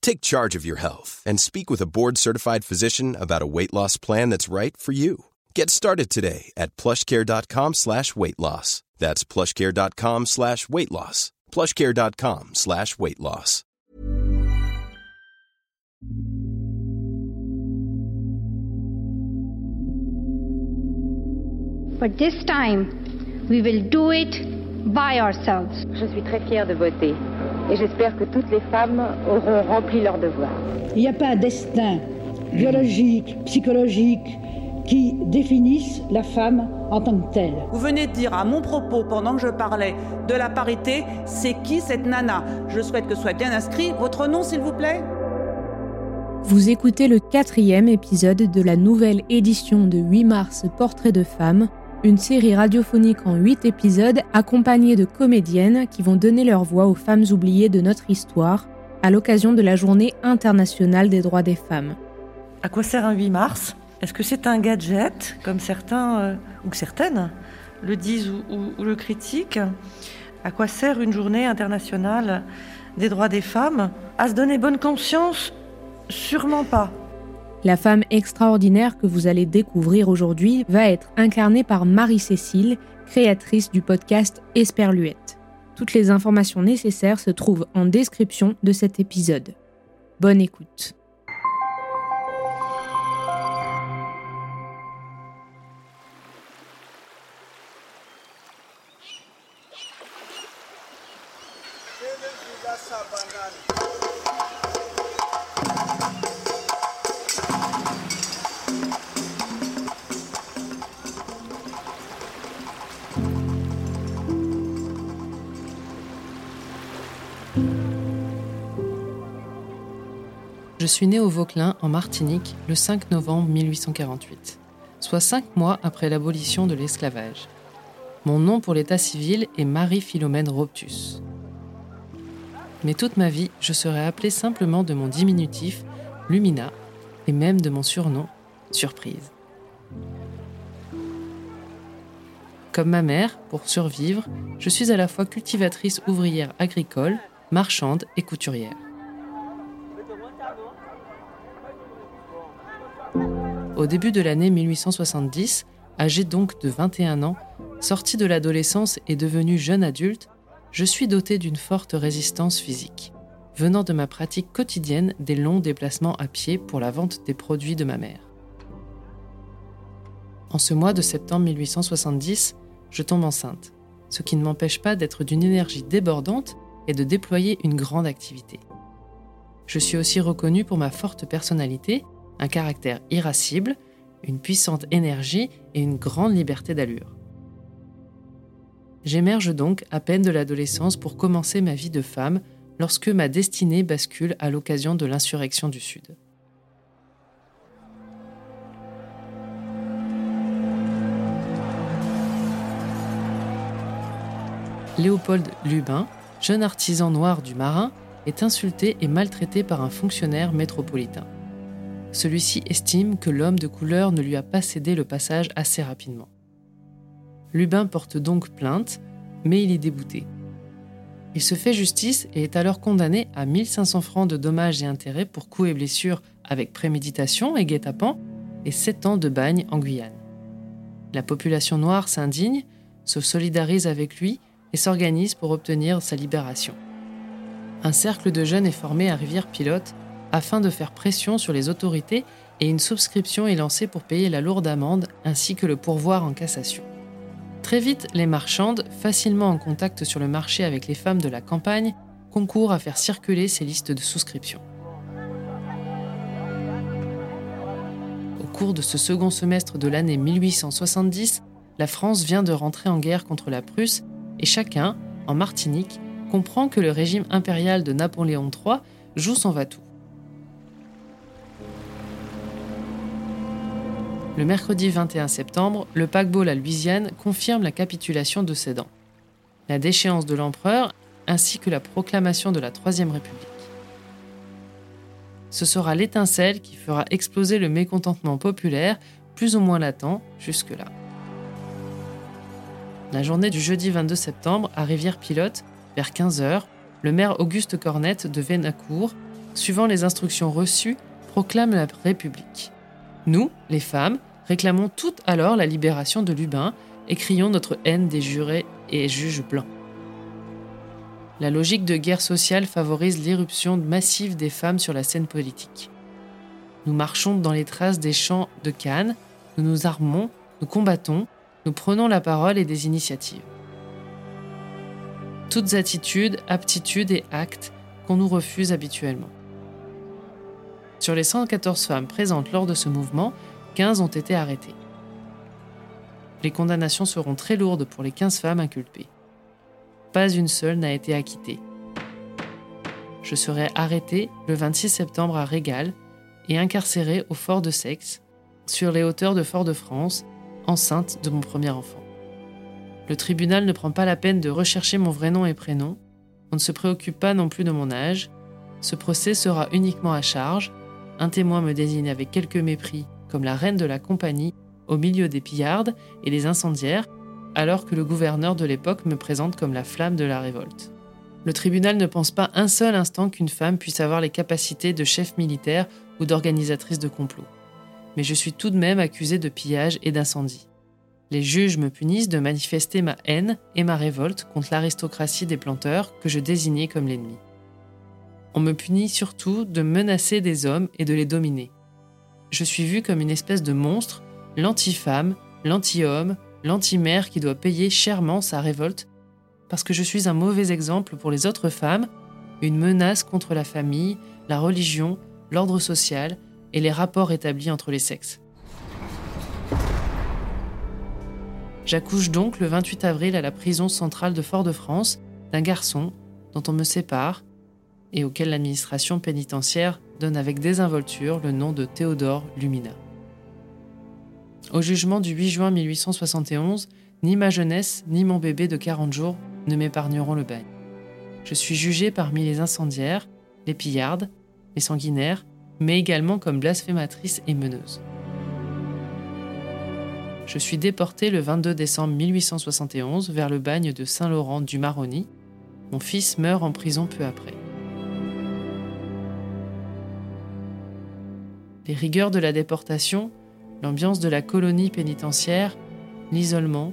Take charge of your health and speak with a board-certified physician about a weight loss plan that's right for you. Get started today at plushcare.com slash weight loss. That's plushcare.com slash weight loss. plushcare.com slash weight loss. But this time, we will do it by ourselves. Je suis très fière de voter et j'espère que toutes les femmes auront rempli leur devoir. Il n'y a pas un destin biologique, psychologique qui définisse la femme en tant que telle. Vous venez de dire à mon propos, pendant que je parlais de la parité, c'est qui cette nana? Je souhaite que soit bien inscrit votre nom, s'il vous plaît. Vous écoutez le quatrième épisode de la nouvelle édition de 8 mars Portrait de femme, une série radiophonique en 8 épisodes accompagnée de comédiennes qui vont donner leur voix aux femmes oubliées de notre histoire à l'occasion de la Journée internationale des droits des femmes. À quoi sert un 8 mars? Est-ce que c'est un gadget, comme certains euh, ou certaines le disent ou, ou- ou le critiquent? À quoi sert une journée internationale des droits des femmes? À se donner bonne conscience? Sûrement pas. La femme extraordinaire que vous allez découvrir aujourd'hui va être incarnée par Marie-Cécile, créatrice du podcast Esperluette. Toutes les informations nécessaires se trouvent en description de cet épisode. Bonne écoute. Suis né au Vauclin, en Martinique, le 5 novembre 1848, soit cinq mois après l'abolition de l'esclavage. Mon nom pour l'état civil est Marie-Philomène Robtus. Mais toute ma vie, je serai appelée simplement de mon diminutif, Lumina, et même de mon surnom, Surprise. Comme ma mère, pour survivre, je suis à la fois cultivatrice ouvrière agricole, marchande et couturière. Au début de l'année 1870, âgé donc de 21 ans, sorti de l'adolescence et devenu jeune adulte, je suis doté d'une forte résistance physique, venant de ma pratique quotidienne des longs déplacements à pied pour la vente des produits de ma mère. En ce mois de septembre 1870, je tombe enceinte, ce qui ne m'empêche pas d'être d'une énergie débordante et de déployer une grande activité. Je suis aussi reconnue pour ma forte personnalité, un caractère irascible, une puissante énergie et une grande liberté d'allure. J'émerge donc à peine de l'adolescence pour commencer ma vie de femme lorsque ma destinée bascule à l'occasion de l'insurrection du Sud. Léopold Lubin, jeune artisan noir du Marin, est insulté et maltraité par un fonctionnaire métropolitain. Celui-ci estime que l'homme de couleur ne lui a pas cédé le passage assez rapidement. Lubin porte donc plainte, mais il est débouté. Il se fait justice et est alors condamné à 1500 francs de dommages et intérêts pour coups et blessures avec préméditation et guet-apens et 7 ans de bagne en Guyane. La population noire s'indigne, se solidarise avec lui et s'organise pour obtenir sa libération. Un cercle de jeunes est formé à Rivière-Pilote afin de faire pression sur les autorités et une souscription est lancée pour payer la lourde amende ainsi que le pourvoir en cassation. Très vite, les marchandes, facilement en contact sur le marché avec les femmes de la campagne, concourent à faire circuler ces listes de souscription. Au cours de ce second semestre de l'année 1870, la France vient de rentrer en guerre contre la Prusse et chacun, en Martinique, comprend que le régime impérial de Napoléon III joue son va-tout. Le mercredi 21 septembre, le paquebot La Louisiane confirme la capitulation de Sedan, la déchéance de l'empereur ainsi que la proclamation de la Troisième République. Ce sera l'étincelle qui fera exploser le mécontentement populaire, plus ou moins latent jusque-là. La journée du jeudi 22 septembre, à Rivière-Pilote, vers 15h, le maire Auguste Cornette de Vénacourt, suivant les instructions reçues, proclame la République. Nous, les femmes, réclamons toutes alors la libération de Lubin et crions notre haine des jurés et juges blancs. La logique de guerre sociale favorise l'irruption massive des femmes sur la scène politique. Nous marchons dans les traces des champs de Cannes, nous nous armons, nous combattons, nous prenons la parole et des initiatives. Toutes attitudes, aptitudes et actes qu'on nous refuse habituellement. Sur les 114 femmes présentes lors de ce mouvement, 15 ont été arrêtées. Les condamnations seront très lourdes pour les 15 femmes inculpées. Pas une seule n'a été acquittée. Je serai arrêtée le 26 septembre à Régal et incarcérée au fort de Sexe, sur les hauteurs de Fort-de-France, enceinte de mon premier enfant. Le tribunal ne prend pas la peine de rechercher mon vrai nom et prénom, on ne se préoccupe pas non plus de mon âge, ce procès sera uniquement à charge, un témoin me désigne avec quelque mépris comme la reine de la compagnie au milieu des pillardes et des incendiaires, alors que le gouverneur de l'époque me présente comme la flamme de la révolte. Le tribunal ne pense pas un seul instant qu'une femme puisse avoir les capacités de chef militaire ou d'organisatrice de complot. Mais je suis tout de même accusée de pillage et d'incendie. Les juges me punissent de manifester ma haine et ma révolte contre l'aristocratie des planteurs que je désignais comme l'ennemi. On me punit surtout de menacer des hommes et de les dominer je suis vue comme une espèce de monstre, l'anti-femme, l'anti-homme, l'anti-mère qui doit payer chèrement sa révolte, parce que je suis un mauvais exemple pour les autres femmes, une menace contre la famille, la religion, l'ordre social et les rapports établis entre les sexes. J'accouche donc le 28 avril à la prison centrale de Fort-de-France d'un garçon dont on me sépare et auquel l'administration pénitentiaire donne avec désinvolture le nom de Théodore Lumina. Au jugement du 8 juin 1871, ni ma jeunesse ni mon bébé de 40 jours ne m'épargneront le bagne. Je suis jugée parmi les incendiaires, les pillardes, les sanguinaires, mais également comme blasphématrice et meneuse. Je suis déportée le 22 décembre 1871 vers le bagne de Saint-Laurent du Maroni. Mon fils meurt en prison peu après. Les rigueurs de la déportation, l'ambiance de la colonie pénitentiaire, l'isolement,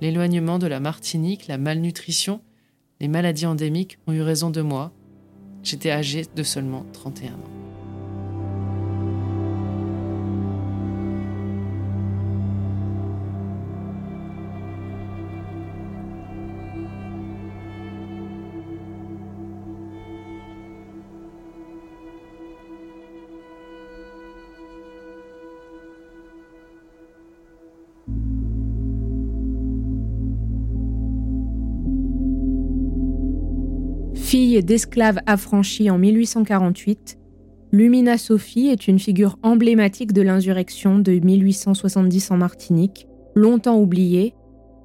l'éloignement de la Martinique, la malnutrition, les maladies endémiques ont eu raison de moi. J'étais âgé de seulement 31 ans. Fille d'esclaves affranchis en 1848, Lumina Sophie est une figure emblématique de l'insurrection de 1870 en Martinique, longtemps oubliée.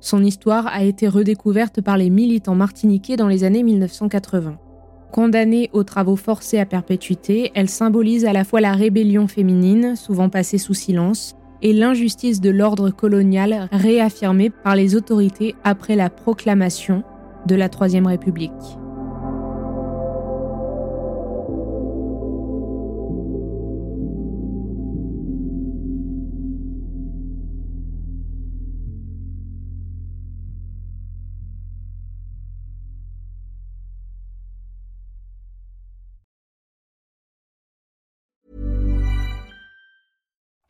Son histoire a été redécouverte par les militants martiniquais dans les années 1980. Condamnée aux travaux forcés à perpétuité, elle symbolise à la fois la rébellion féminine, souvent passée sous silence, et l'injustice de l'ordre colonial réaffirmée par les autorités après la proclamation de la Troisième République.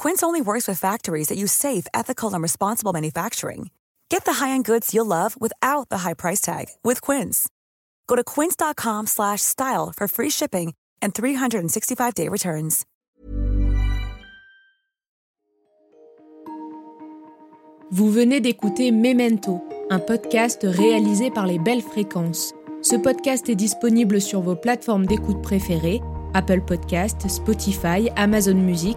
Quince only works with factories that use safe, ethical, and responsible manufacturing. Get the high-end goods you'll love without the high price tag with Quince. Go to quince.com/style for free shipping and 365-day returns. Vous venez d'écouter Memento, un podcast réalisé par les Belles Fréquences. Ce podcast est disponible sur vos plateformes d'écoute préférées Apple Podcast, Spotify, Amazon Music